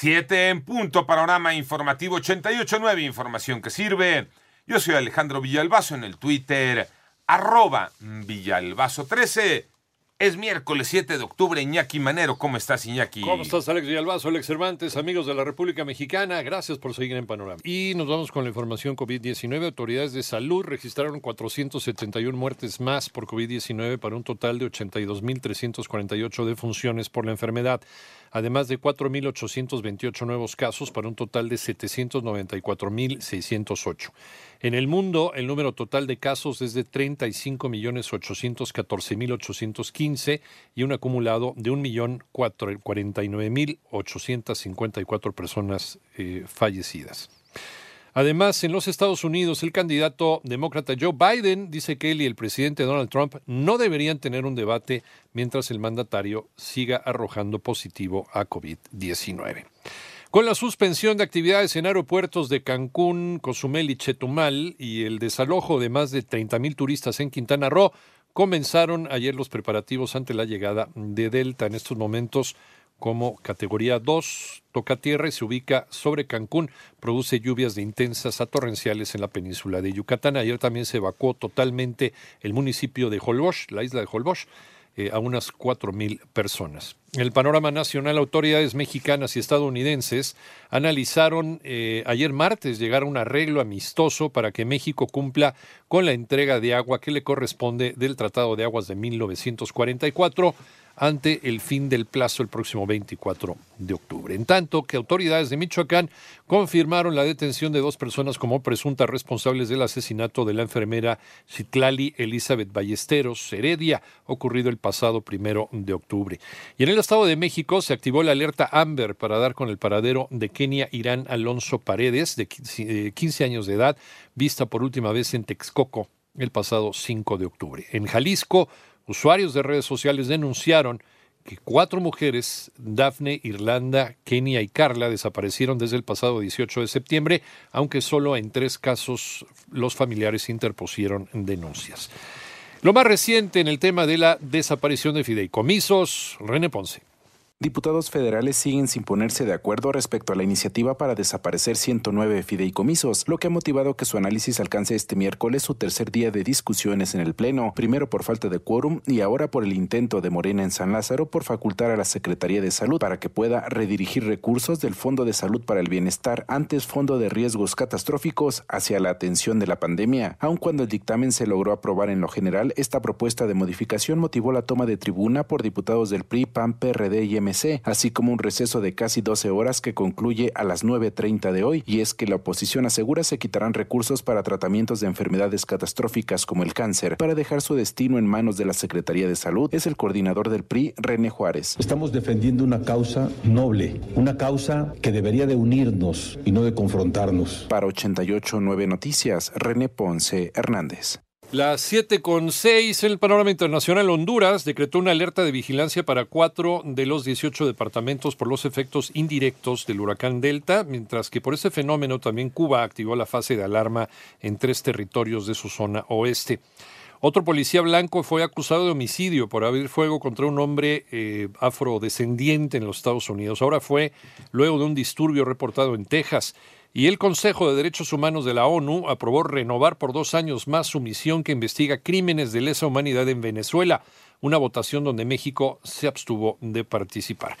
Siete en punto, panorama informativo 88.9, información que sirve. Yo soy Alejandro Villalbazo en el Twitter, arroba Villalbazo13. Es miércoles 7 de octubre, Iñaki Manero. ¿Cómo estás, Iñaki? ¿Cómo estás, Alex Villalbazo, Alex Cervantes, amigos de la República Mexicana? Gracias por seguir en Panorama. Y nos vamos con la información COVID-19. Autoridades de salud registraron 471 muertes más por COVID-19 para un total de 82.348 defunciones por la enfermedad además de 4.828 nuevos casos para un total de 794.608. En el mundo, el número total de casos es de 35.814.815 y un acumulado de 1.049.854 personas eh, fallecidas. Además, en los Estados Unidos, el candidato demócrata Joe Biden dice que él y el presidente Donald Trump no deberían tener un debate mientras el mandatario siga arrojando positivo a COVID-19. Con la suspensión de actividades en aeropuertos de Cancún, Cozumel y Chetumal y el desalojo de más de 30.000 turistas en Quintana Roo, comenzaron ayer los preparativos ante la llegada de Delta. En estos momentos, como categoría 2, toca tierra y se ubica sobre Cancún, produce lluvias de intensas a torrenciales en la península de Yucatán. Ayer también se evacuó totalmente el municipio de Holbox, la isla de Holbox, eh, a unas 4.000 personas. En el panorama nacional, autoridades mexicanas y estadounidenses analizaron eh, ayer martes llegar a un arreglo amistoso para que México cumpla con la entrega de agua que le corresponde del Tratado de Aguas de 1944 ante el fin del plazo el próximo 24 de octubre. En tanto que autoridades de Michoacán confirmaron la detención de dos personas como presuntas responsables del asesinato de la enfermera Citlali Elizabeth Ballesteros Heredia, ocurrido el pasado primero de octubre. Y en el Estado de México se activó la alerta Amber para dar con el paradero de Kenia Irán Alonso Paredes, de 15 años de edad, vista por última vez en Texcoco el pasado 5 de octubre. En Jalisco, Usuarios de redes sociales denunciaron que cuatro mujeres, Daphne, Irlanda, Kenia y Carla, desaparecieron desde el pasado 18 de septiembre, aunque solo en tres casos los familiares interpusieron denuncias. Lo más reciente en el tema de la desaparición de fideicomisos, René Ponce. Diputados federales siguen sin ponerse de acuerdo respecto a la iniciativa para desaparecer 109 fideicomisos, lo que ha motivado que su análisis alcance este miércoles su tercer día de discusiones en el Pleno, primero por falta de quórum y ahora por el intento de Morena en San Lázaro por facultar a la Secretaría de Salud para que pueda redirigir recursos del Fondo de Salud para el Bienestar, antes Fondo de Riesgos Catastróficos, hacia la atención de la pandemia. Aun cuando el dictamen se logró aprobar en lo general, esta propuesta de modificación motivó la toma de tribuna por diputados del PRI, PAN, PRD y MC así como un receso de casi 12 horas que concluye a las 9.30 de hoy, y es que la oposición asegura se quitarán recursos para tratamientos de enfermedades catastróficas como el cáncer, para dejar su destino en manos de la Secretaría de Salud, es el coordinador del PRI, René Juárez. Estamos defendiendo una causa noble, una causa que debería de unirnos y no de confrontarnos. Para 88.9 Noticias, René Ponce Hernández. Las 7 con 6 en el panorama internacional, Honduras decretó una alerta de vigilancia para cuatro de los 18 departamentos por los efectos indirectos del huracán Delta, mientras que por ese fenómeno también Cuba activó la fase de alarma en tres territorios de su zona oeste. Otro policía blanco fue acusado de homicidio por abrir fuego contra un hombre eh, afrodescendiente en los Estados Unidos. Ahora fue luego de un disturbio reportado en Texas. Y el Consejo de Derechos Humanos de la ONU aprobó renovar por dos años más su misión que investiga crímenes de lesa humanidad en Venezuela, una votación donde México se abstuvo de participar.